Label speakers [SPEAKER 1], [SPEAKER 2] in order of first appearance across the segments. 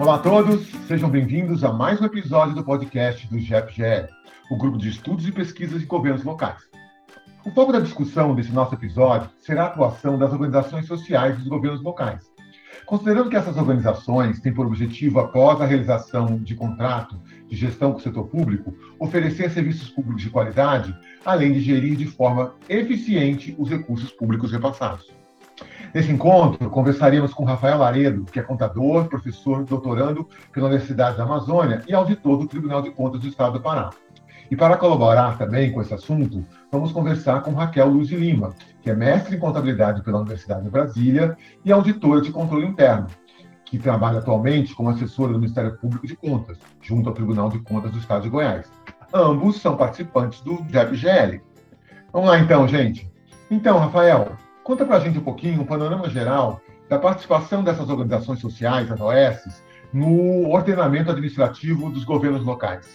[SPEAKER 1] Olá a todos, sejam bem-vindos a mais um episódio do podcast do GEPGL, o grupo de estudos e pesquisas de governos locais. O foco da discussão desse nosso episódio será a atuação das organizações sociais dos governos locais. Considerando que essas organizações têm por objetivo, após a realização de contrato de gestão com o setor público, oferecer serviços públicos de qualidade, além de gerir de forma eficiente os recursos públicos repassados. Nesse encontro, conversaríamos com Rafael Laredo, que é contador, professor doutorando pela Universidade da Amazônia e auditor do Tribunal de Contas do Estado do Pará. E para colaborar também com esse assunto, vamos conversar com Raquel Luz de Lima, que é mestre em contabilidade pela Universidade de Brasília e auditora de controle interno, que trabalha atualmente como assessora do Ministério Público de Contas, junto ao Tribunal de Contas do Estado de Goiás. Ambos são participantes do JEP-GL. Vamos lá então, gente. Então, Rafael, conta para a gente um pouquinho, um panorama geral da participação dessas organizações sociais, as OS, no ordenamento administrativo dos governos locais.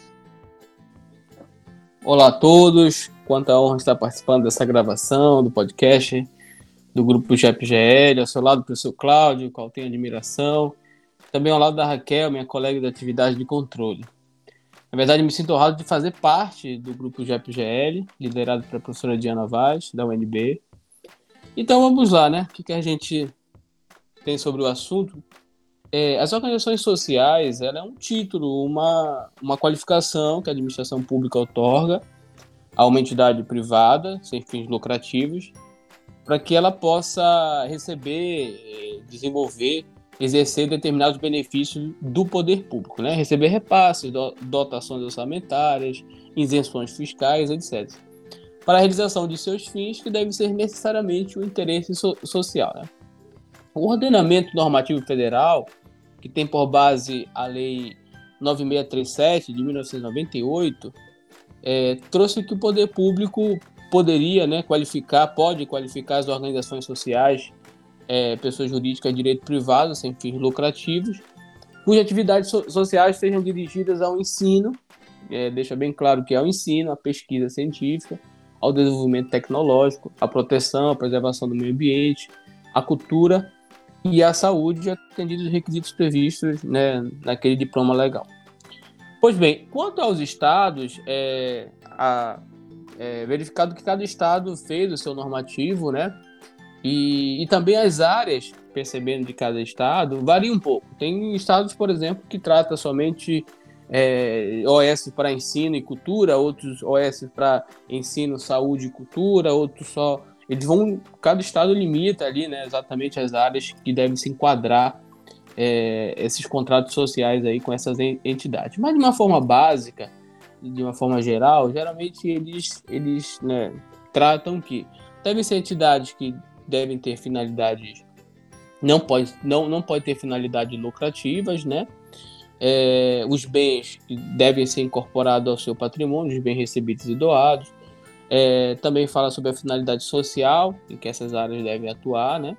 [SPEAKER 2] Olá a todos, quanta honra estar participando dessa gravação do podcast do grupo GEPGL, ao seu lado o professor Cláudio, qual tenho admiração, também ao lado da Raquel, minha colega de atividade de controle. Na verdade, me sinto honrado de fazer parte do grupo GEPGL, liderado pela professora Diana Vaz, da UNB. Então vamos lá, né? O que, que a gente tem sobre o assunto? É, as organizações sociais ela é um título, uma, uma qualificação que a administração pública otorga a uma entidade privada, sem fins lucrativos, para que ela possa receber, é, desenvolver, exercer determinados benefícios do poder público, né? receber repasses, dotações orçamentárias, isenções fiscais, etc. Para a realização de seus fins, que deve ser necessariamente o interesse so social. Né? O ordenamento normativo federal que tem por base a Lei 9637 de 1998, é, trouxe que o poder público poderia né, qualificar, pode qualificar as organizações sociais, é, pessoas jurídicas de direito privado, sem fins lucrativos, cujas atividades so sociais sejam dirigidas ao ensino, é, deixa bem claro que é ao ensino, à pesquisa científica, ao desenvolvimento tecnológico, à proteção, à preservação do meio ambiente, à cultura e a saúde atendido os requisitos previstos né, naquele diploma legal. Pois bem, quanto aos estados, é, a, é verificado que cada estado fez o seu normativo, né? E, e também as áreas, percebendo de cada estado, varia um pouco. Tem estados, por exemplo, que trata somente é, OS para ensino e cultura, outros OS para ensino, saúde e cultura, outros só eles vão, cada estado limita ali, né, exatamente as áreas que devem se enquadrar é, esses contratos sociais aí com essas entidades. Mas de uma forma básica, de uma forma geral, geralmente eles, eles né, tratam que devem ser entidades que devem ter finalidades não pode não, não pode ter finalidades lucrativas, né? É, os bens que devem ser incorporados ao seu patrimônio, os bens recebidos e doados, é, também fala sobre a finalidade social em que essas áreas devem atuar, né?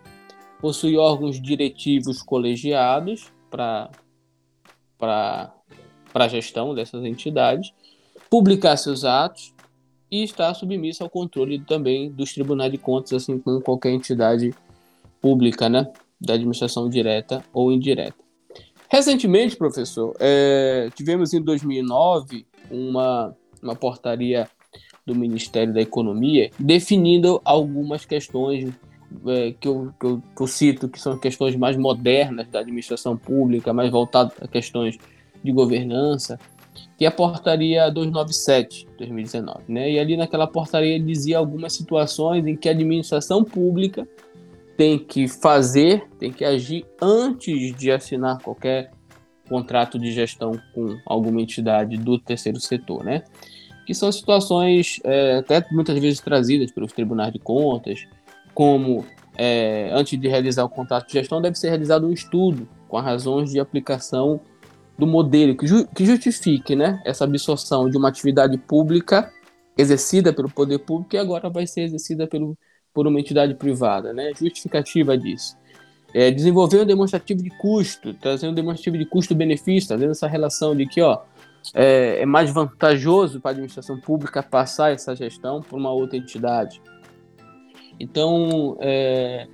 [SPEAKER 2] Possui órgãos diretivos colegiados para a gestão dessas entidades, publicar seus atos e está submissa ao controle também dos tribunais de contas, assim como qualquer entidade pública, né? Da administração direta ou indireta. Recentemente, professor, é, tivemos em 2009 uma, uma portaria do Ministério da Economia, definindo algumas questões é, que, eu, que, eu, que, eu, cito, que são questões mais modernas da administração pública, mais voltadas a questões de governança, que é a portaria 297 2019. Né? E ali naquela portaria dizia algumas situações em que a administração pública tem que fazer, tem que agir antes de assinar qualquer contrato de gestão com alguma entidade do terceiro setor, né? que são situações é, até muitas vezes trazidas pelos tribunais de contas, como é, antes de realizar o contrato de gestão deve ser realizado um estudo com as razões de aplicação do modelo que, ju que justifique né, essa absorção de uma atividade pública exercida pelo poder público e agora vai ser exercida pelo, por uma entidade privada, né? Justificativa disso. É, desenvolver um demonstrativo de custo, trazer um demonstrativo de custo-benefício, trazendo essa relação de que, ó, é, é mais vantajoso para a administração pública passar essa gestão para uma outra entidade. Então, é,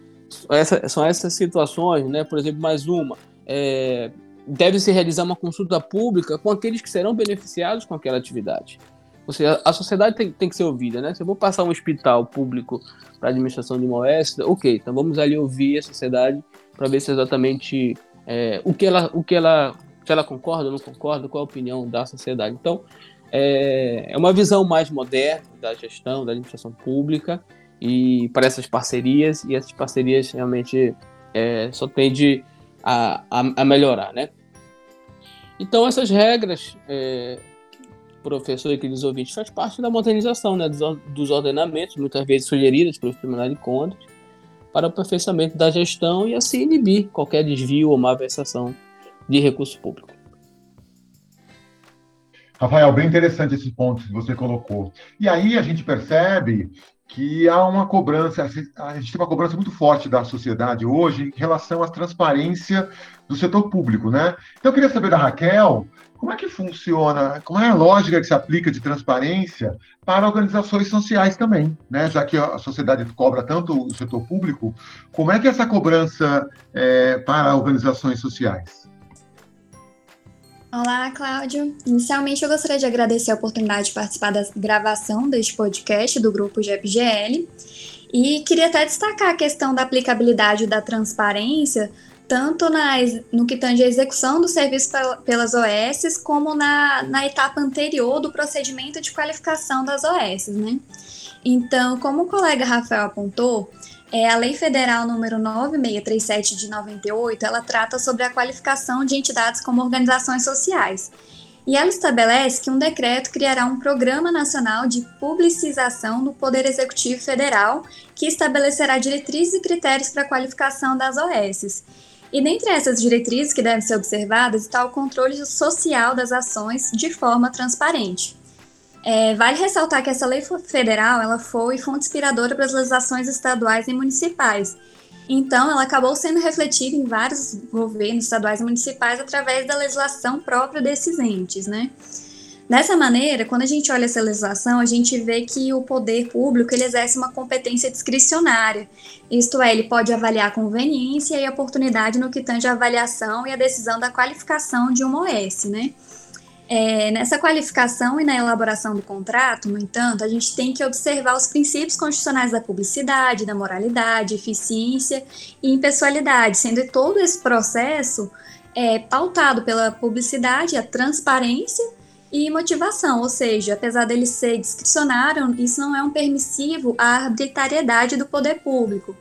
[SPEAKER 2] essa, são essas situações, né? Por exemplo, mais uma, é, deve-se realizar uma consulta pública com aqueles que serão beneficiados com aquela atividade. Ou seja, a sociedade tem, tem que ser ouvida, né? Se eu vou passar um hospital público para a administração de uma OS, ok, então vamos ali ouvir a sociedade para ver se exatamente é, o que ela, o que ela, se ela concorda ou não concorda, qual a opinião da sociedade. Então, é, é uma visão mais moderna da gestão, da administração pública e para essas parcerias, e essas parcerias realmente é, só tende a, a, a, melhorar, né? Então, essas regras, é, professor e queridos ouvintes, faz parte da modernização né, dos, ordenamentos, muitas vezes sugeridas pelos tribunais de contas, para o aperfeiçoamento da gestão e assim inibir qualquer desvio ou malversação de recurso público.
[SPEAKER 1] Rafael, bem interessante esse ponto que você colocou. E aí a gente percebe que há uma cobrança, a gente tem uma cobrança muito forte da sociedade hoje em relação à transparência do setor público, né? Então eu queria saber da Raquel, como é que funciona, como é a lógica que se aplica de transparência para organizações sociais também, né? Já que a sociedade cobra tanto o setor público, como é que é essa cobrança é, para organizações sociais?
[SPEAKER 3] Olá, Cláudio. Inicialmente, eu gostaria de agradecer a oportunidade de participar da gravação deste podcast do grupo GEPGL e queria até destacar a questão da aplicabilidade da transparência, tanto no que tange a execução do serviço pelas OS, como na, na etapa anterior do procedimento de qualificação das OS, né? Então, como o colega Rafael apontou, é, a Lei Federal número 9637 de 98, ela trata sobre a qualificação de entidades como organizações sociais. E ela estabelece que um decreto criará um programa nacional de publicização do Poder Executivo Federal, que estabelecerá diretrizes e critérios para a qualificação das OS. E dentre essas diretrizes que devem ser observadas está o controle social das ações de forma transparente. É, vale ressaltar que essa lei federal ela foi fonte inspiradora para as legislações estaduais e municipais. Então, ela acabou sendo refletida em vários governos estaduais e municipais através da legislação própria desses entes, né? Dessa maneira, quando a gente olha essa legislação, a gente vê que o poder público ele exerce uma competência discricionária, isto é, ele pode avaliar a conveniência e a oportunidade no que tange a avaliação e a decisão da qualificação de uma OS, né? É, nessa qualificação e na elaboração do contrato, no entanto, a gente tem que observar os princípios constitucionais da publicidade, da moralidade, eficiência e impessoalidade, sendo todo esse processo é, pautado pela publicidade, a transparência e motivação, ou seja, apesar dele ser discricionário, isso não é um permissivo à arbitrariedade do poder público.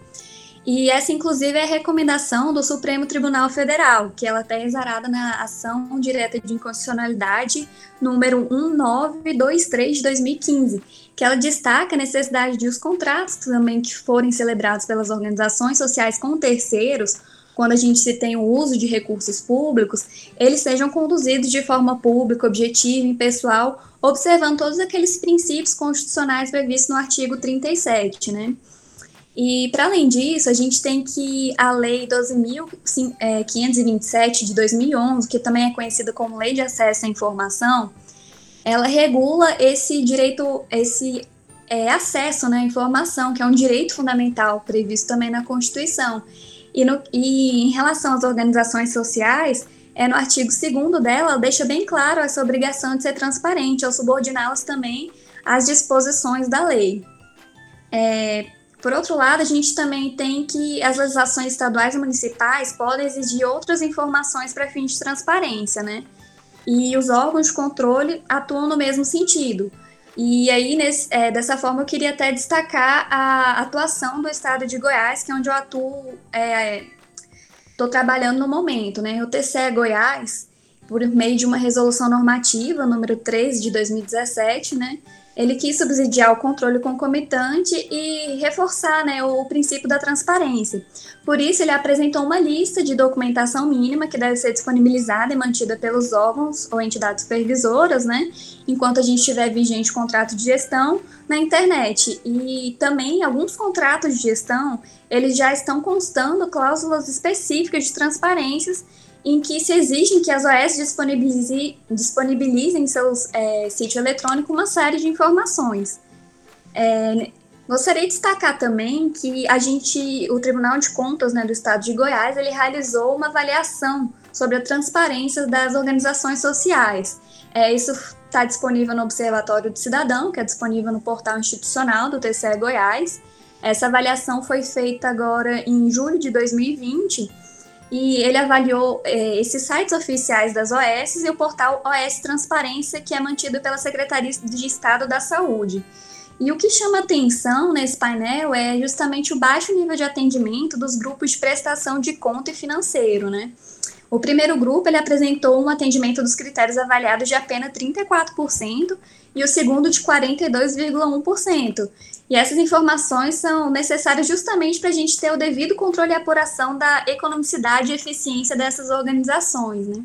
[SPEAKER 3] E essa, inclusive, é a recomendação do Supremo Tribunal Federal, que ela está exarada na ação direta de inconstitucionalidade número 1923 de 2015, que ela destaca a necessidade de os contratos também que forem celebrados pelas organizações sociais com terceiros, quando a gente se tem o uso de recursos públicos, eles sejam conduzidos de forma pública, objetiva e pessoal, observando todos aqueles princípios constitucionais previstos no artigo 37, né? E, para além disso, a gente tem que a Lei 12.527 é, de 2011, que também é conhecida como Lei de Acesso à Informação, ela regula esse direito, esse é, acesso né, à informação, que é um direito fundamental previsto também na Constituição. E, no, e em relação às organizações sociais, é, no artigo 2 dela, deixa bem claro essa obrigação de ser transparente, ao subordiná-las também às disposições da lei. É, por outro lado, a gente também tem que as legislações estaduais e municipais podem exigir outras informações para fins de transparência, né? E os órgãos de controle atuam no mesmo sentido. E aí, nesse, é, dessa forma, eu queria até destacar a atuação do estado de Goiás, que é onde eu atuo, estou é, trabalhando no momento, né? O TCE Goiás, por meio de uma resolução normativa, número 13 de 2017, né? Ele quis subsidiar o controle concomitante e reforçar né, o princípio da transparência. Por isso, ele apresentou uma lista de documentação mínima que deve ser disponibilizada e mantida pelos órgãos ou entidades supervisoras, né, enquanto a gente tiver vigente contrato de gestão na internet. E também alguns contratos de gestão, eles já estão constando cláusulas específicas de transparências em que se exigem que as OS disponibilize, disponibilizem em seus é, sítio eletrônico uma série de informações. É, gostaria de destacar também que a gente, o Tribunal de Contas né, do Estado de Goiás, ele realizou uma avaliação sobre a transparência das organizações sociais. É, isso está disponível no Observatório do Cidadão, que é disponível no portal institucional do TCE Goiás. Essa avaliação foi feita agora em julho de 2020 e ele avaliou é, esses sites oficiais das OS e o portal OS Transparência, que é mantido pela Secretaria de Estado da Saúde. E o que chama atenção nesse painel é justamente o baixo nível de atendimento dos grupos de prestação de conta e financeiro, né? O primeiro grupo ele apresentou um atendimento dos critérios avaliados de apenas 34% e o segundo de 42,1%. E essas informações são necessárias justamente para a gente ter o devido controle e apuração da economicidade e eficiência dessas organizações, né?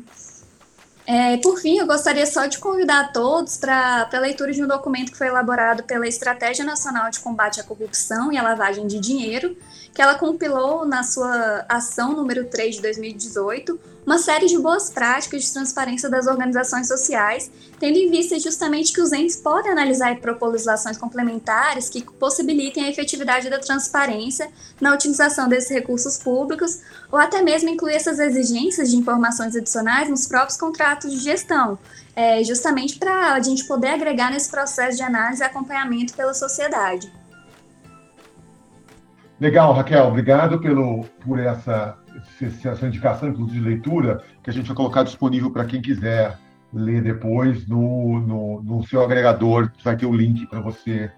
[SPEAKER 3] É, por fim, eu gostaria só de convidar todos para a leitura de um documento que foi elaborado pela Estratégia Nacional de Combate à Corrupção e à Lavagem de Dinheiro, que ela compilou na sua ação número 3 de 2018 uma série de boas práticas de transparência das organizações sociais, tendo em vista justamente que os entes podem analisar e propor legislações complementares que possibilitem a efetividade da transparência na utilização desses recursos públicos, ou até mesmo incluir essas exigências de informações adicionais nos próprios contratos de gestão, é, justamente para a gente poder agregar nesse processo de análise e acompanhamento pela sociedade.
[SPEAKER 1] Legal, Raquel, obrigado pelo, por essa, essa indicação, inclusive de leitura, que a gente vai colocar disponível para quem quiser ler depois no, no, no, seu agregador, vai ter o link para você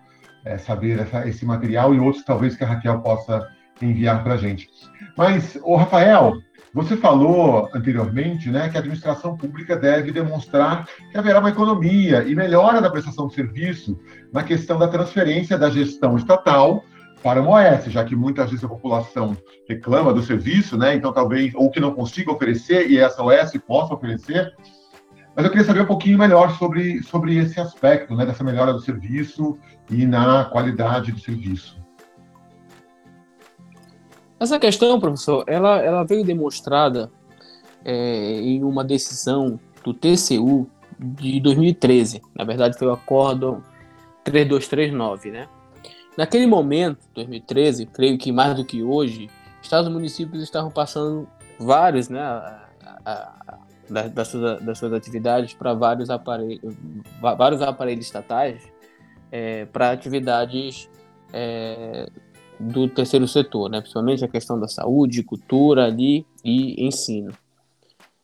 [SPEAKER 1] é, saber essa, esse material e outros talvez que a Raquel possa enviar para a gente. Mas, o Rafael, você falou anteriormente né, que a administração pública deve demonstrar que haverá uma economia e melhora da prestação de serviço na questão da transferência da gestão estatal para uma OS, já que muitas vezes a população reclama do serviço, né? Então talvez ou que não consiga oferecer e essa OS possa oferecer. Mas eu queria saber um pouquinho melhor sobre, sobre esse aspecto, né, dessa melhora do serviço e na qualidade do serviço.
[SPEAKER 2] Essa questão, professor, ela, ela veio demonstrada é, em uma decisão do TCU de 2013. Na verdade, foi o Acórdão 3239, né? Naquele momento, 2013, creio que mais do que hoje, estados e municípios estavam passando vários, né, a, a, a, das, suas, das suas atividades para vários aparelhos, vários aparelhos estatais é, para atividades é, do terceiro setor, né, principalmente a questão da saúde, cultura ali e ensino.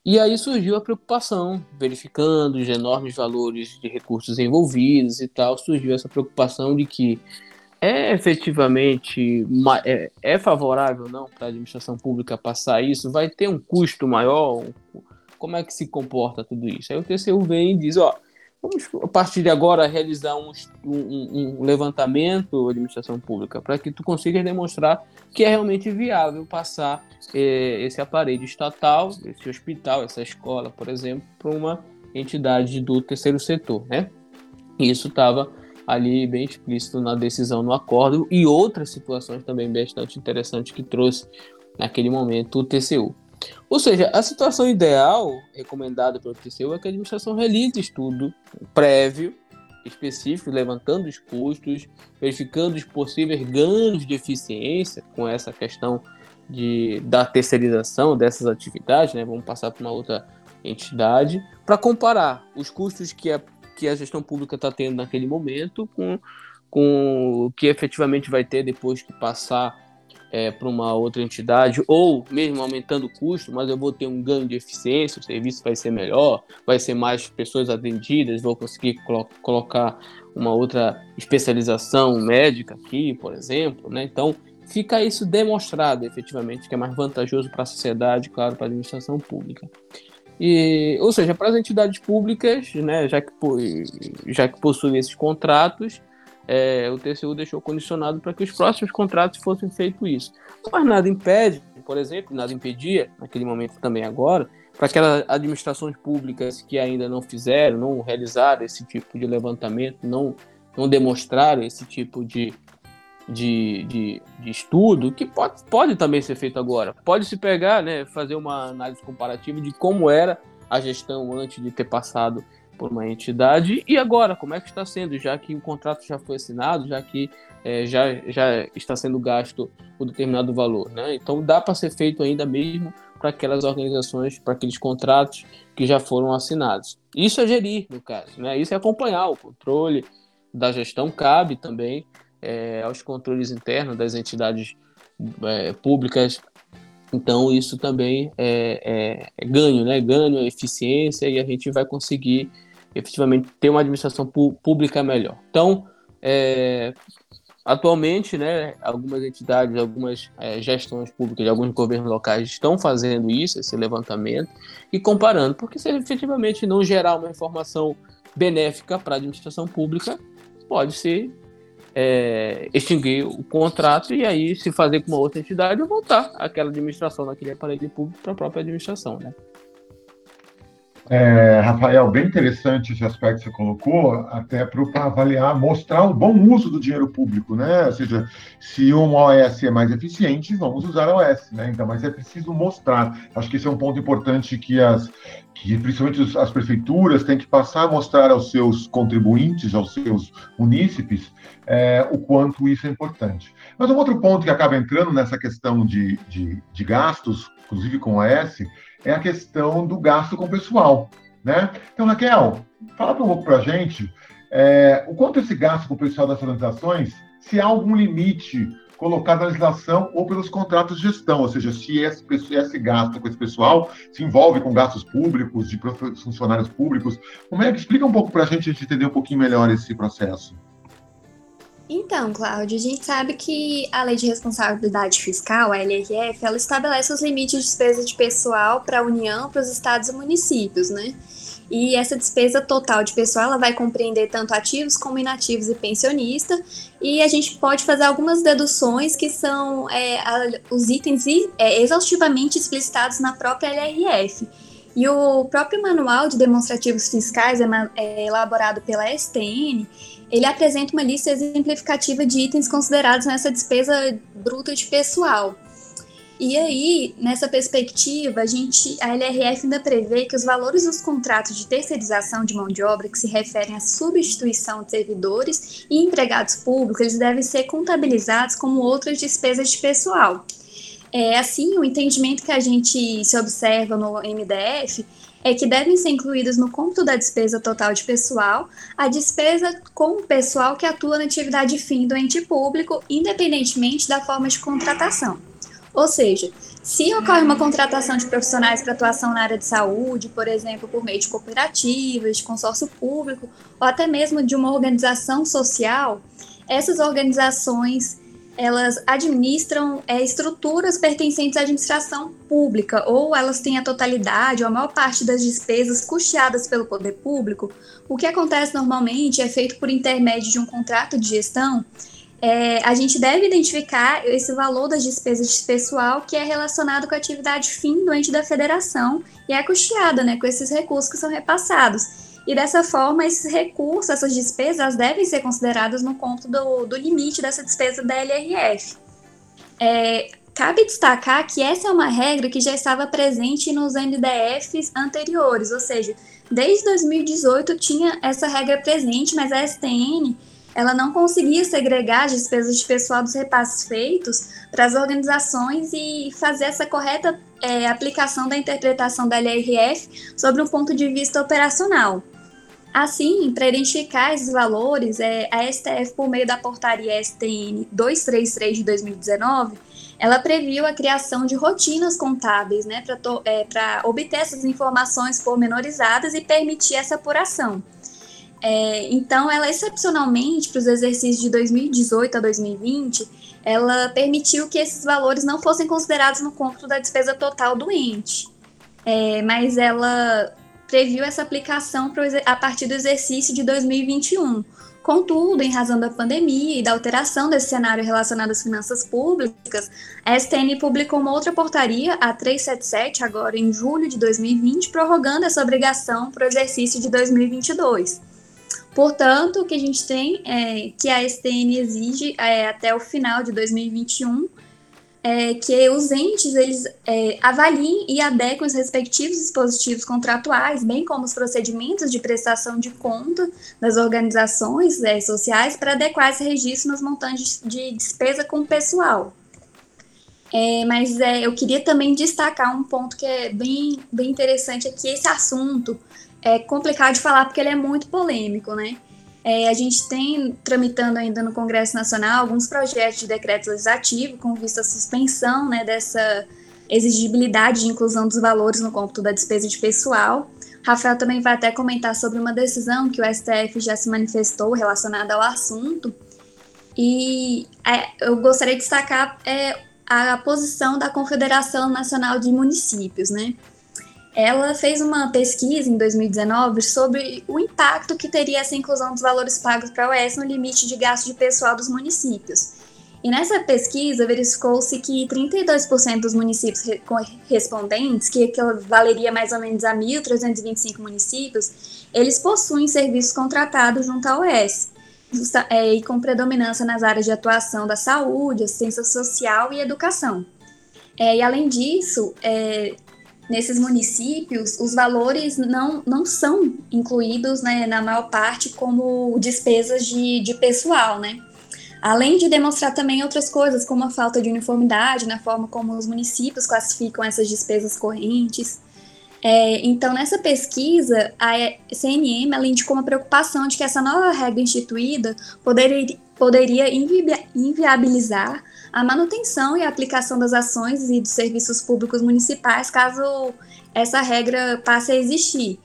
[SPEAKER 2] E aí surgiu a preocupação, verificando os enormes valores de recursos envolvidos e tal, surgiu essa preocupação de que é efetivamente é, é favorável não para a administração pública passar isso? Vai ter um custo maior? Como é que se comporta tudo isso? Aí o TCU vem e diz, ó, vamos a partir de agora realizar um, um, um levantamento administração pública para que tu consigas demonstrar que é realmente viável passar é, esse aparelho estatal, esse hospital, essa escola, por exemplo, para uma entidade do terceiro setor, né? E isso estava ali bem explícito na decisão no acordo e outras situações também bastante interessantes que trouxe naquele momento o TCU. Ou seja, a situação ideal recomendada pelo TCU é que a administração realize estudo prévio, específico, levantando os custos, verificando os possíveis ganhos de eficiência com essa questão de, da terceirização dessas atividades, né? vamos passar para uma outra entidade, para comparar os custos que a que a gestão pública está tendo naquele momento com, com o que efetivamente vai ter depois que passar é, para uma outra entidade, ou mesmo aumentando o custo, mas eu vou ter um ganho de eficiência, o serviço vai ser melhor, vai ser mais pessoas atendidas, vou conseguir colo colocar uma outra especialização médica aqui, por exemplo, né? Então, fica isso demonstrado efetivamente que é mais vantajoso para a sociedade, claro, para a administração pública. E, ou seja, para as entidades públicas, né, já, que, já que possuem esses contratos, é, o TCU deixou condicionado para que os próximos contratos fossem feitos isso. Mas nada impede, por exemplo, nada impedia, naquele momento também agora, para aquelas administrações públicas que ainda não fizeram, não realizaram esse tipo de levantamento, não, não demonstraram esse tipo de, de, de, de, estudo que pode, pode também ser feito agora. Pode se pegar, né, fazer uma análise comparativa de como era a gestão antes de ter passado por uma entidade e agora como é que está sendo, já que o contrato já foi assinado, já que é, já, já está sendo gasto um determinado valor. Né? Então dá para ser feito ainda mesmo para aquelas organizações, para aqueles contratos que já foram assinados. Isso é gerir, no caso, né? Isso é acompanhar o controle da gestão, cabe também é, aos controles internos das entidades é, públicas. Então, isso também é, é, é ganho, né? Ganho, eficiência e a gente vai conseguir efetivamente ter uma administração pública melhor. Então, é, atualmente, né, algumas entidades, algumas é, gestões públicas, alguns governos locais estão fazendo isso, esse levantamento, e comparando, porque se efetivamente não gerar uma informação benéfica para a administração pública, pode se é, extinguir o contrato e aí se fazer com uma outra entidade ou voltar aquela administração naquele aparelho público para a própria administração, né?
[SPEAKER 1] É, Rafael, bem interessante esse aspecto que você colocou, até para avaliar, mostrar o bom uso do dinheiro público, né? Ou seja, se uma OS é mais eficiente, vamos usar a OS, né? Então, mas é preciso mostrar. Acho que esse é um ponto importante que as, que principalmente as prefeituras têm que passar a mostrar aos seus contribuintes, aos seus munícipes, é, o quanto isso é importante. Mas um outro ponto que acaba entrando nessa questão de, de, de gastos, inclusive com a OS, é a questão do gasto com pessoal. Né? Então, Raquel, fala um pouco para a gente é, o quanto esse gasto com o pessoal das organizações, se há algum limite colocado na legislação ou pelos contratos de gestão, ou seja, se esse, esse gasto com esse pessoal se envolve com gastos públicos, de funcionários públicos. Como é que explica um pouco para a gente, a gente entender um pouquinho melhor esse processo?
[SPEAKER 3] Então, Cláudio, a gente sabe que a Lei de Responsabilidade Fiscal, a LRF, ela estabelece os limites de despesa de pessoal para a União, para os estados e municípios, né? E essa despesa total de pessoal ela vai compreender tanto ativos como inativos e pensionista. E a gente pode fazer algumas deduções que são é, a, os itens é, exaustivamente explicitados na própria LRF. E o próprio manual de demonstrativos fiscais é, é elaborado pela STN ele apresenta uma lista exemplificativa de itens considerados nessa despesa bruta de pessoal. E aí, nessa perspectiva, a gente, a LRF ainda prevê que os valores dos contratos de terceirização de mão de obra que se referem à substituição de servidores e empregados públicos, eles devem ser contabilizados como outras despesas de pessoal. É assim, o entendimento que a gente se observa no MDF é que devem ser incluídas no cômputo da despesa total de pessoal a despesa com o pessoal que atua na atividade fim do ente público, independentemente da forma de contratação. Ou seja, se ocorre uma contratação de profissionais para atuação na área de saúde, por exemplo, por meio de cooperativas, de consórcio público, ou até mesmo de uma organização social, essas organizações elas administram é, estruturas pertencentes à administração pública, ou elas têm a totalidade ou a maior parte das despesas custeadas pelo poder público, o que acontece normalmente é feito por intermédio de um contrato de gestão. É, a gente deve identificar esse valor das despesas de pessoal que é relacionado com a atividade fim do ente da federação e é custeada né, com esses recursos que são repassados. E dessa forma, esses recursos, essas despesas, devem ser consideradas no conto do, do limite dessa despesa da LRF. É, cabe destacar que essa é uma regra que já estava presente nos MDFs anteriores, ou seja, desde 2018 tinha essa regra presente, mas a STN ela não conseguia segregar as despesas de pessoal dos repasses feitos para as organizações e fazer essa correta é, aplicação da interpretação da LRF sobre um ponto de vista operacional. Assim, para identificar esses valores, é, a STF, por meio da portaria STN 233 de 2019, ela previu a criação de rotinas contábeis né, para é, obter essas informações pormenorizadas e permitir essa apuração. É, então, ela excepcionalmente, para os exercícios de 2018 a 2020, ela permitiu que esses valores não fossem considerados no cômputo da despesa total do ente. É, mas ela previu essa aplicação a partir do exercício de 2021. Contudo, em razão da pandemia e da alteração desse cenário relacionado às finanças públicas, a STN publicou uma outra portaria, a 377, agora em julho de 2020, prorrogando essa obrigação para o exercício de 2022. Portanto, o que a gente tem é que a STN exige é, até o final de 2021 é, que os entes eles é, avaliem e adequem os respectivos dispositivos contratuais, bem como os procedimentos de prestação de conta das organizações é, sociais para adequar esse registro nos montantes de despesa com pessoal. É, mas é, eu queria também destacar um ponto que é bem, bem interessante, é que esse assunto é complicado de falar porque ele é muito polêmico, né? É, a gente tem tramitando ainda no Congresso Nacional alguns projetos de decreto legislativo com vista à suspensão né, dessa exigibilidade de inclusão dos valores no cômputo da despesa de pessoal. Rafael também vai até comentar sobre uma decisão que o STF já se manifestou relacionada ao assunto. E é, eu gostaria de destacar é, a posição da Confederação Nacional de Municípios, né? Ela fez uma pesquisa em 2019 sobre o impacto que teria essa inclusão dos valores pagos para a OES no limite de gasto de pessoal dos municípios. E nessa pesquisa verificou-se que 32% dos municípios respondentes, que valeria mais ou menos a 1.325 municípios, eles possuem serviços contratados junto à OES, é, e com predominância nas áreas de atuação da saúde, assistência social e educação. É, e além disso, é, nesses municípios, os valores não, não são incluídos, né, na maior parte, como despesas de, de pessoal, né? Além de demonstrar também outras coisas, como a falta de uniformidade na forma como os municípios classificam essas despesas correntes. É, então, nessa pesquisa, a CNM, além de com a preocupação de que essa nova regra instituída poderia, poderia invi inviabilizar a manutenção e a aplicação das ações e dos serviços públicos municipais caso essa regra passe a existir.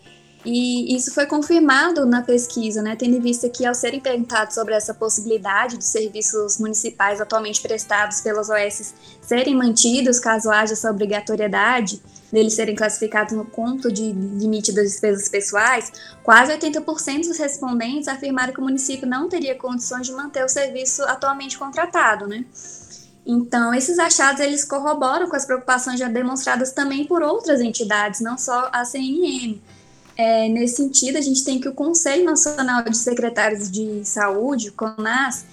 [SPEAKER 3] E isso foi confirmado na pesquisa, né, tendo em vista que, ao serem perguntados sobre essa possibilidade dos serviços municipais atualmente prestados pelas OS serem mantidos caso haja essa obrigatoriedade deles serem classificados no conto de limite das despesas pessoais, quase 80% dos respondentes afirmaram que o município não teria condições de manter o serviço atualmente contratado, né? Então, esses achados eles corroboram com as preocupações já demonstradas também por outras entidades, não só a CNM. É, nesse sentido, a gente tem que o Conselho Nacional de Secretários de Saúde, o CONAS,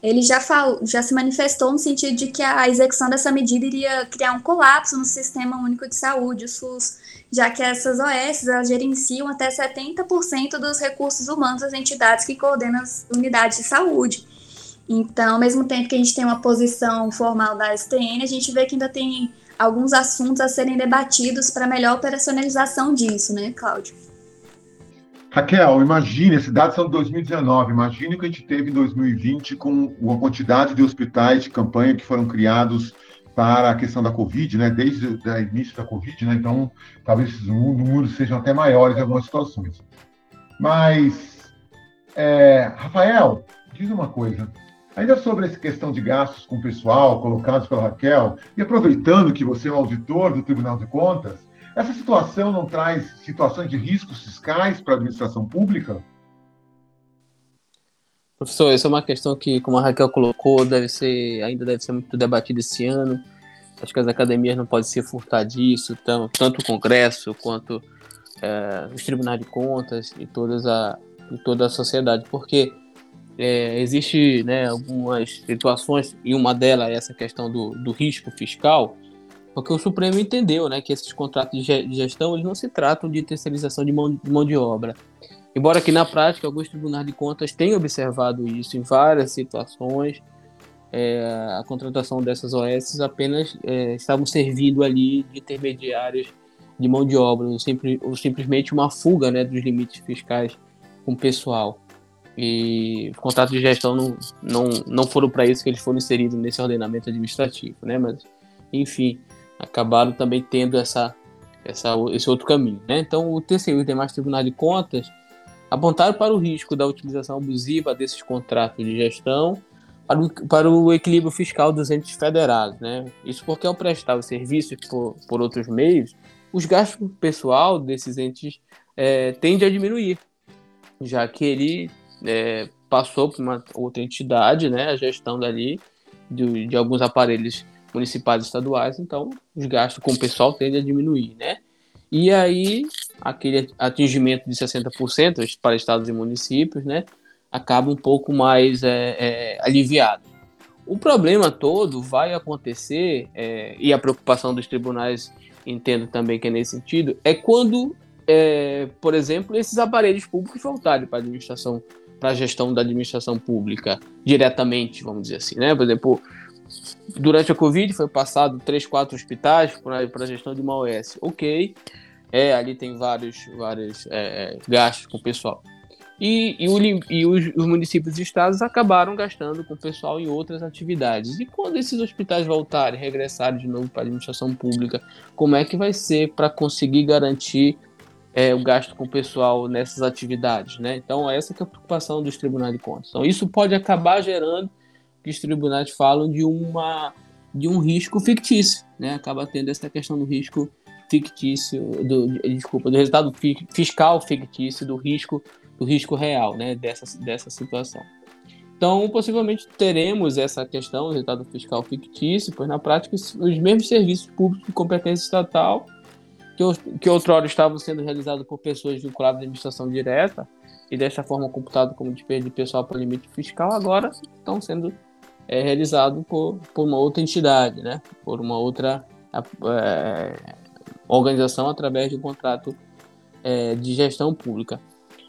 [SPEAKER 3] ele já, falou, já se manifestou no sentido de que a execução dessa medida iria criar um colapso no Sistema Único de Saúde, o SUS, já que essas OS elas gerenciam até 70% dos recursos humanos das entidades que coordenam as unidades de saúde. Então, ao mesmo tempo que a gente tem uma posição formal da STN, a gente vê que ainda tem alguns assuntos a serem debatidos para melhor operacionalização disso, né, Cláudio?
[SPEAKER 1] Raquel, imagine, esses dados são de 2019, imagine o que a gente teve em 2020 com a quantidade de hospitais de campanha que foram criados para a questão da Covid, né, desde o início da Covid, né, então talvez esses números sejam até maiores em algumas situações. Mas, é, Rafael, diz uma coisa, Ainda sobre essa questão de gastos com pessoal colocados pela Raquel, e aproveitando que você é um auditor do Tribunal de Contas, essa situação não traz situações de riscos fiscais para a administração pública?
[SPEAKER 2] Professor, essa é uma questão que, como a Raquel colocou, deve ser, ainda deve ser muito debatida esse ano. Acho que as academias não podem se furtar disso, tanto o Congresso quanto é, os tribunais de contas e, todas a, e toda a sociedade, porque é, existe né, algumas situações, e uma delas é essa questão do, do risco fiscal, porque o Supremo entendeu né, que esses contratos de gestão eles não se tratam de terceirização de mão, de mão de obra. Embora que na prática alguns tribunais de contas tenham observado isso em várias situações, é, a contratação dessas OS apenas é, estavam servindo ali de intermediários de mão de obra, ou, simples, ou simplesmente uma fuga né, dos limites fiscais com o pessoal. E os contratos de gestão não, não, não foram para isso que eles foram inseridos nesse ordenamento administrativo, né? Mas, enfim, acabaram também tendo essa, essa, esse outro caminho, né? Então, o TCU e os demais tribunais de contas apontaram para o risco da utilização abusiva desses contratos de gestão para o, para o equilíbrio fiscal dos entes federados, né? Isso porque ao prestar os serviços por, por outros meios, os gastos pessoal desses entes é, tende a diminuir, já que ele é, passou para uma outra entidade, né, a gestão dali de, de, alguns aparelhos municipais e estaduais, então os gastos com o pessoal tendem a diminuir, né? E aí aquele atingimento de 60% para estados e municípios, né, acaba um pouco mais é, é, aliviado. O problema todo vai acontecer, é, e a preocupação dos tribunais, entendo também que é nesse sentido, é quando, é, por exemplo, esses aparelhos públicos voltarem para a administração para a gestão da administração pública diretamente, vamos dizer assim, né? Por exemplo, durante a Covid foi passado três, quatro hospitais para a gestão de uma OS. Ok, é, ali tem vários, vários é, é, gastos com o pessoal. E, e, o, e os, os, municípios e estados acabaram gastando com o pessoal em outras atividades. E quando esses hospitais voltarem, regressarem de novo para a administração pública, como é que vai ser para conseguir garantir é, o gasto com o pessoal nessas atividades? Né? Então, essa é a preocupação dos tribunais de contas. Então, isso pode acabar gerando que os tribunais falam de, uma, de um risco fictício. Né? Acaba tendo essa questão do risco fictício, do, desculpa, do resultado fiscal fictício, do risco do risco real né, dessa, dessa situação. Então, possivelmente teremos essa questão, resultado fiscal fictício, pois na prática os mesmos serviços públicos de competência estatal que, que outrora estavam sendo realizados por pessoas vinculadas à administração direta e desta forma computado como despesa de pessoal para limite fiscal, agora estão sendo é, realizados por, por uma outra entidade, né? por uma outra é, organização através de um contrato é, de gestão pública.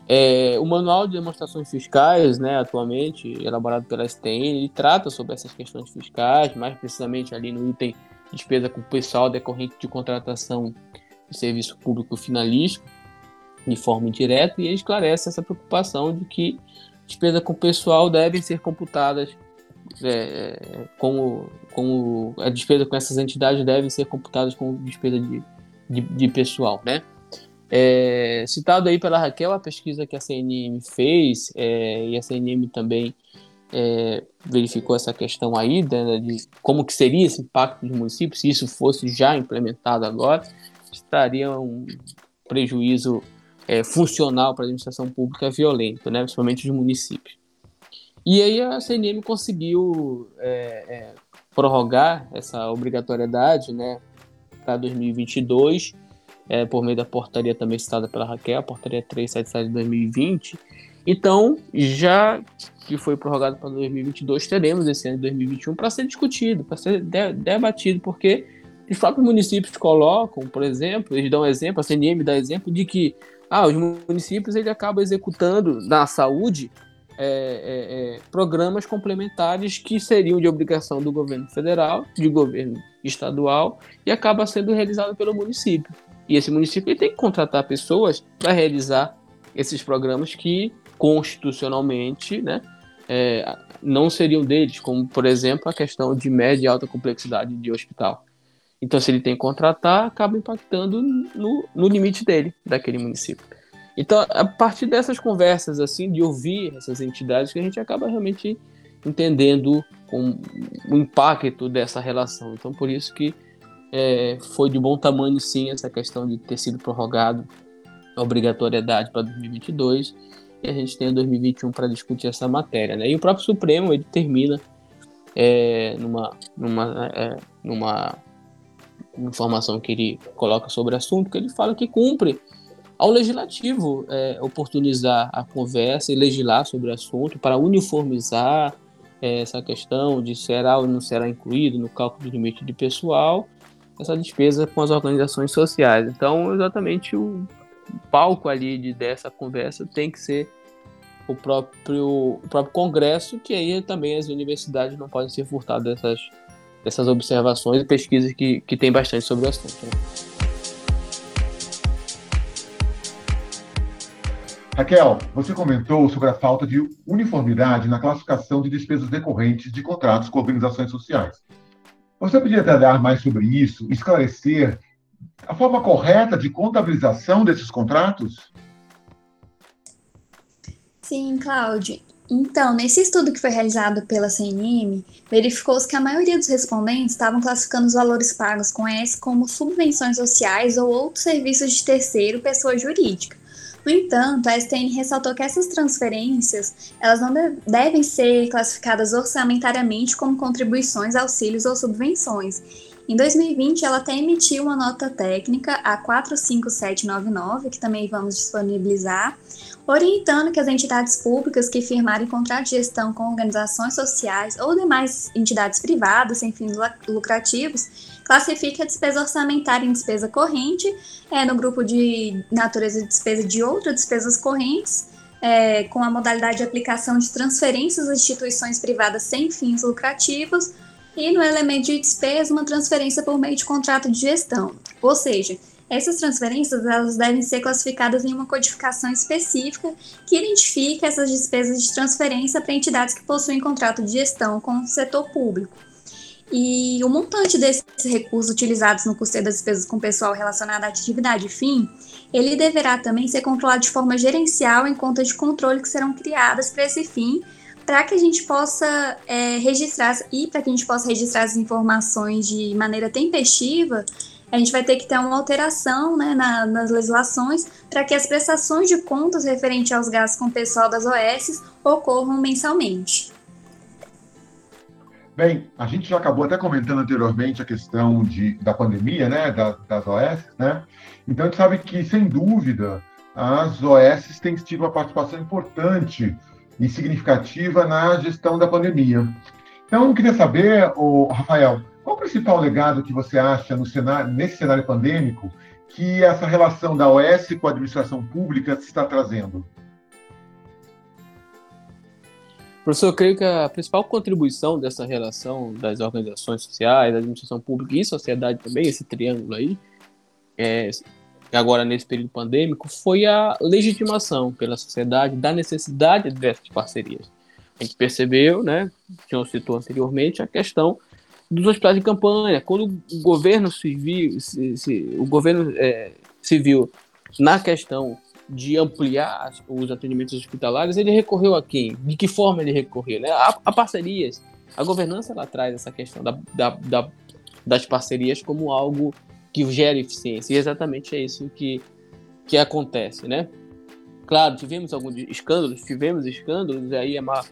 [SPEAKER 2] É, o Manual de Demonstrações Fiscais, né, atualmente elaborado pela STN, ele trata sobre essas questões fiscais, mais precisamente ali no item despesa com pessoal decorrente de contratação serviço público finalístico, de forma indireta, e esclarece essa preocupação de que despesa com pessoal devem ser computadas é, como a despesa com essas entidades devem ser computadas como despesa de, de, de pessoal, né? É, citado aí pela Raquel, a pesquisa que a CNM fez, é, e a CNM também é, verificou essa questão aí, né, de como que seria esse impacto dos municípios, se isso fosse já implementado agora, estaria um prejuízo é, funcional para a administração pública violento, né, principalmente dos municípios. E aí a CNM conseguiu é, é, prorrogar essa obrigatoriedade né, para 2022, é, por meio da portaria também citada pela Raquel, a portaria 377 de 2020. Então, já que foi prorrogado para 2022, teremos esse ano de 2021 para ser discutido, para ser de debatido, porque os próprios municípios colocam, por exemplo, eles dão exemplo, a CNM dá exemplo de que ah, os municípios ele acabam executando na saúde é, é, é, programas complementares que seriam de obrigação do governo federal, de governo estadual, e acaba sendo realizado pelo município. E esse município tem que contratar pessoas para realizar esses programas que constitucionalmente né, é, não seriam deles, como, por exemplo, a questão de média e alta complexidade de hospital. Então, se ele tem que contratar, acaba impactando no, no limite dele, daquele município. Então, a partir dessas conversas, assim, de ouvir essas entidades, que a gente acaba realmente entendendo o impacto dessa relação. Então, por isso que é, foi de bom tamanho, sim, essa questão de ter sido prorrogado a obrigatoriedade para 2022 e a gente tem 2021 para discutir essa matéria. Né? E o próprio Supremo ele termina é, numa, numa, é, numa informação que ele coloca sobre o assunto, que ele fala que cumpre ao legislativo é, oportunizar a conversa e legislar sobre o assunto para uniformizar é, essa questão de será ou não será incluído no cálculo do limite de pessoal essa despesa com as organizações sociais. Então, exatamente o palco ali de, dessa conversa tem que ser o próprio, o próprio Congresso, que aí também as universidades não podem ser furtadas dessas, dessas observações e pesquisas que, que tem bastante sobre o assunto. Né?
[SPEAKER 1] Raquel, você comentou sobre a falta de uniformidade na classificação de despesas decorrentes de contratos com organizações sociais. Você podia detalhar mais sobre isso, esclarecer a forma correta de contabilização desses contratos?
[SPEAKER 3] Sim, Cláudio. Então, nesse estudo que foi realizado pela CNM, verificou-se que a maioria dos respondentes estavam classificando os valores pagos com S como subvenções sociais ou outros serviços de terceiro pessoa jurídica. No entanto, a STN ressaltou que essas transferências elas não devem ser classificadas orçamentariamente como contribuições, auxílios ou subvenções. Em 2020, ela até emitiu uma nota técnica, a 45799, que também vamos disponibilizar, orientando que as entidades públicas que firmarem contrato de gestão com organizações sociais ou demais entidades privadas sem fins lucrativos classifique a despesa orçamentária em despesa corrente, é, no grupo de natureza de despesa de outras despesas correntes, é, com a modalidade de aplicação de transferências às instituições privadas sem fins lucrativos, e no elemento de despesa, uma transferência por meio de contrato de gestão. Ou seja, essas transferências elas devem ser classificadas em uma codificação específica que identifica essas despesas de transferência para entidades que possuem contrato de gestão com o setor público. E o montante desses recursos utilizados no custeio das despesas com pessoal relacionado à atividade fim, ele deverá também ser controlado de forma gerencial em contas de controle que serão criadas para esse fim, para que a gente possa é, registrar e para que a gente possa registrar as informações de maneira tempestiva, a gente vai ter que ter uma alteração né, na, nas legislações para que as prestações de contas referentes aos gastos com o pessoal das OS ocorram mensalmente.
[SPEAKER 1] Bem, a gente já acabou até comentando anteriormente a questão de, da pandemia, né, da, das OS, né? Então a gente sabe que, sem dúvida, as OS têm tido uma participação importante e significativa na gestão da pandemia. Então, eu queria saber, o Rafael, qual o principal legado que você acha cenário, nesse cenário pandêmico que essa relação da OS com a administração pública está trazendo?
[SPEAKER 2] Professor, eu creio que a principal contribuição dessa relação das organizações sociais, da administração pública e sociedade também, esse triângulo aí, é, agora nesse período pandêmico, foi a legitimação pela sociedade da necessidade dessas parcerias. A gente percebeu, né, que eu citou anteriormente, a questão dos hospitais de campanha. Quando o governo civil, se, se, o governo é, civil na questão de ampliar os atendimentos hospitalares, ele recorreu a quem? De que forma ele recorreu? Né? A, a parcerias. A governança ela traz essa questão da, da, da, das parcerias como algo que gera eficiência. E exatamente é isso que, que acontece, né? Claro, tivemos alguns escândalos, tivemos escândalos, aí é má,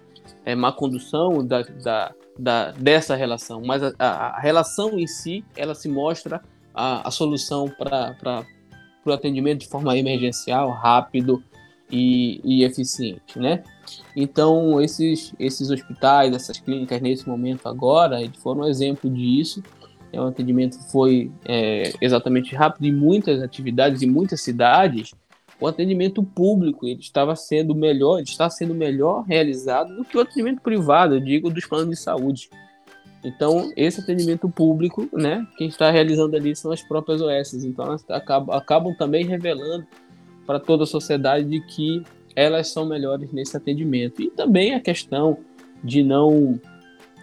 [SPEAKER 2] é má condução da, da, da, dessa relação, mas a, a, a, relação em si, ela se mostra a, a solução para o atendimento de forma emergencial, rápido e, e, eficiente, né? Então, esses, esses hospitais, essas clínicas, nesse momento agora, eles foram um exemplo disso, é, o atendimento foi é, exatamente rápido em muitas atividades, em muitas cidades, o atendimento público ele estava sendo melhor, está sendo melhor realizado do que o atendimento privado, eu digo, dos planos de saúde. Então, esse atendimento público, né, quem está realizando ali são as próprias OS. Então, elas acabam, acabam também revelando para toda a sociedade de que elas são melhores nesse atendimento. E também a questão de não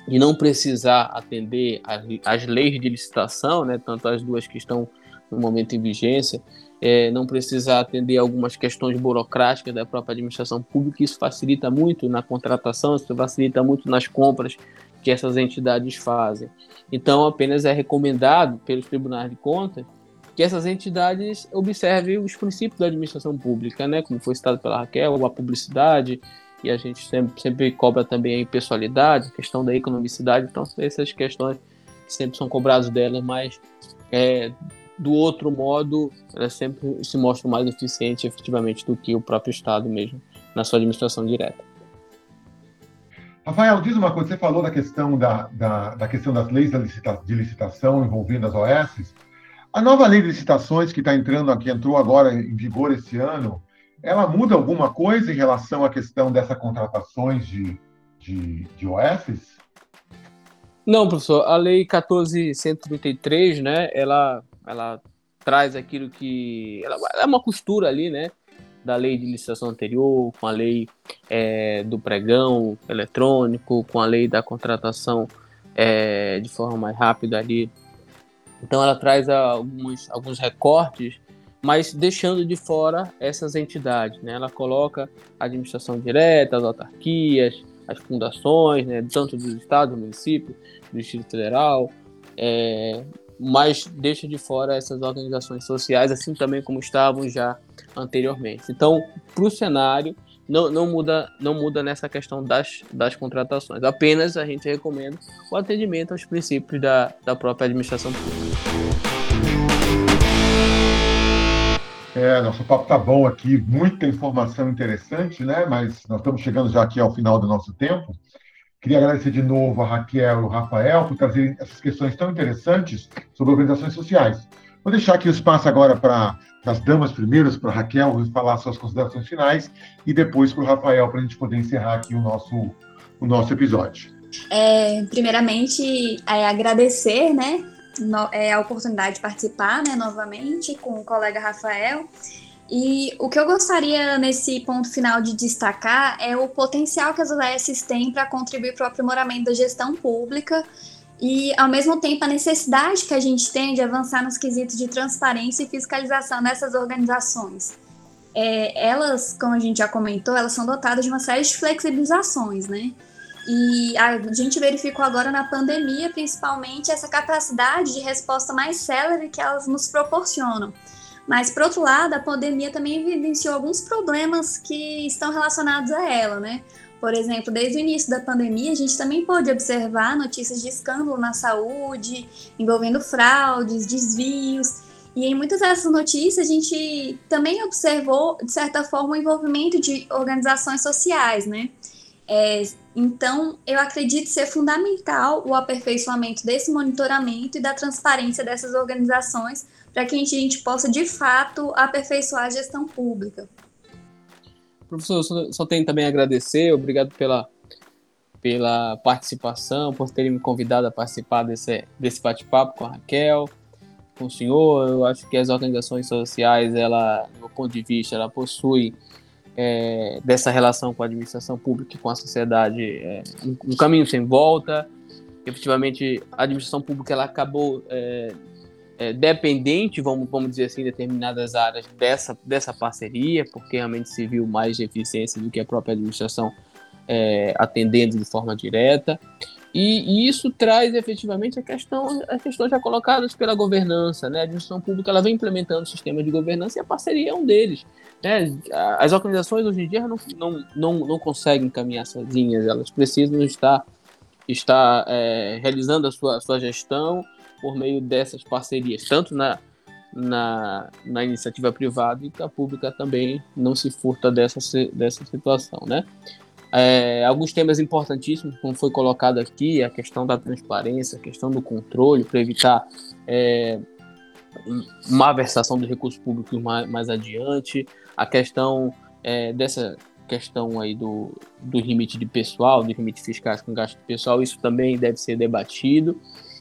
[SPEAKER 2] de não precisar atender as, as leis de licitação, né, tanto as duas que estão no momento em vigência, é, não precisar atender algumas questões burocráticas da própria administração pública, isso facilita muito na contratação, isso facilita muito nas compras que essas entidades fazem. Então, apenas é recomendado pelos tribunais de contas que essas entidades observem os princípios da administração pública, né, como foi citado pela Raquel, a publicidade, e a gente sempre, sempre cobra também a impessoalidade, a questão da economicidade, então essas questões sempre são cobradas delas, mas é, do outro modo, ela sempre se mostra mais eficiente efetivamente do que o próprio Estado mesmo na sua administração direta.
[SPEAKER 1] Rafael, diz uma coisa, você falou da questão, da, da, da questão das leis de licitação envolvendo as OS. A nova lei de licitações que está entrando aqui, entrou agora em vigor esse ano, ela muda alguma coisa em relação à questão dessas contratações de, de, de OS?
[SPEAKER 2] Não, professor. A lei 1433, né, ela ela traz aquilo que. Ela é uma costura ali, né? Da lei de licitação anterior, com a lei é, do pregão eletrônico, com a lei da contratação é, de forma mais rápida ali. Então ela traz alguns, alguns recortes, mas deixando de fora essas entidades. Né? Ela coloca a administração direta, as autarquias, as fundações, né? tanto dos estados, do município, do Distrito Federal, é, mas deixa de fora essas organizações sociais, assim também como estavam já anteriormente. Então, para o cenário, não, não, muda, não muda nessa questão das, das contratações. Apenas a gente recomenda o atendimento aos princípios da, da própria administração pública.
[SPEAKER 1] É, nosso papo tá bom aqui, muita informação interessante, né? Mas nós estamos chegando já aqui ao final do nosso tempo. Queria agradecer de novo a Raquel e o Rafael por trazerem essas questões tão interessantes sobre organizações sociais. Vou deixar aqui o espaço agora para as damas primeiras, para a Raquel falar suas considerações finais e depois para o Rafael, para a gente poder encerrar aqui o nosso, o nosso episódio.
[SPEAKER 3] É, primeiramente, é, agradecer né, no, é, a oportunidade de participar né, novamente com o colega Rafael. E o que eu gostaria nesse ponto final de destacar é o potencial que as UES têm para contribuir para o aprimoramento da gestão pública e, ao mesmo tempo, a necessidade que a gente tem de avançar nos quesitos de transparência e fiscalização dessas organizações. É, elas, como a gente já comentou, elas são dotadas de uma série de flexibilizações, né? E a gente verificou agora na pandemia, principalmente, essa capacidade de resposta mais célere que elas nos proporcionam. Mas, por outro lado, a pandemia também evidenciou alguns problemas que estão relacionados a ela, né? Por exemplo, desde o início da pandemia, a gente também pôde observar notícias de escândalo na saúde, envolvendo fraudes, desvios. E em muitas dessas notícias, a gente também observou, de certa forma, o envolvimento de organizações sociais, né? É, então, eu acredito ser fundamental o aperfeiçoamento desse monitoramento e da transparência dessas organizações para que a gente possa, de fato, aperfeiçoar a gestão pública.
[SPEAKER 2] Professor, só, tenho também a agradecer, obrigado pela, pela participação, por terem me convidado a participar desse, desse bate-papo com a Raquel, com o senhor. Eu acho que as organizações sociais, ela, do meu ponto de vista, ela possui é, dessa relação com a administração pública e com a sociedade é, um, um, caminho sem volta. Efetivamente, a administração pública ela acabou é, é, dependente, vamos, vamos dizer assim, em determinadas áreas dessa, dessa parceria, porque realmente se viu mais eficiência do que a própria administração é, atendendo de forma direta. E, e, isso traz efetivamente a questão, as questões já colocadas pela governança, né? A administração pública ela vem implementando sistemas de governança e a parceria é um deles. Né? As organizações hoje em dia não, não, não, não conseguem caminhar sozinhas, elas precisam estar, estar é, realizando a sua, sua gestão por meio dessas parcerias, tanto na, na, na iniciativa privada e que a pública também não se furta dessa, dessa situação, né? É, alguns temas importantíssimos, como foi colocado aqui, a questão da transparência, a questão do controle, para evitar é, uma versação dos recursos públicos mais, mais adiante, a questão é, dessa questão aí do, do limite de pessoal, do limite fiscais com gasto pessoal, isso também deve ser debatido.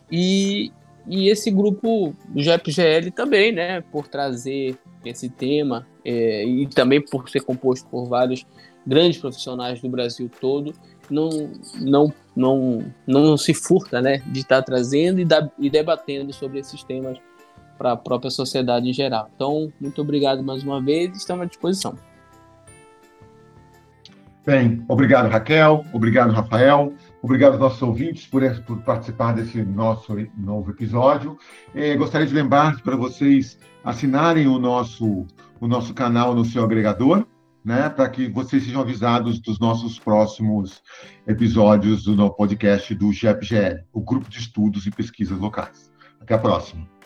[SPEAKER 2] E, e esse grupo do GEP-GL também, né, por trazer esse tema é, e também por ser composto por vários grandes profissionais do Brasil todo, não, não, não, não se furta né, de estar trazendo e, da, e debatendo sobre esses temas para a própria sociedade em geral. Então, muito obrigado mais uma vez, estamos à disposição.
[SPEAKER 1] Bem, obrigado Raquel, obrigado Rafael. Obrigado aos nossos ouvintes por, por participar desse nosso novo episódio. É, gostaria de lembrar para vocês assinarem o nosso, o nosso canal no seu agregador, né, para que vocês sejam avisados dos nossos próximos episódios do podcast do GEPGL, o Grupo de Estudos e Pesquisas Locais. Até a próxima.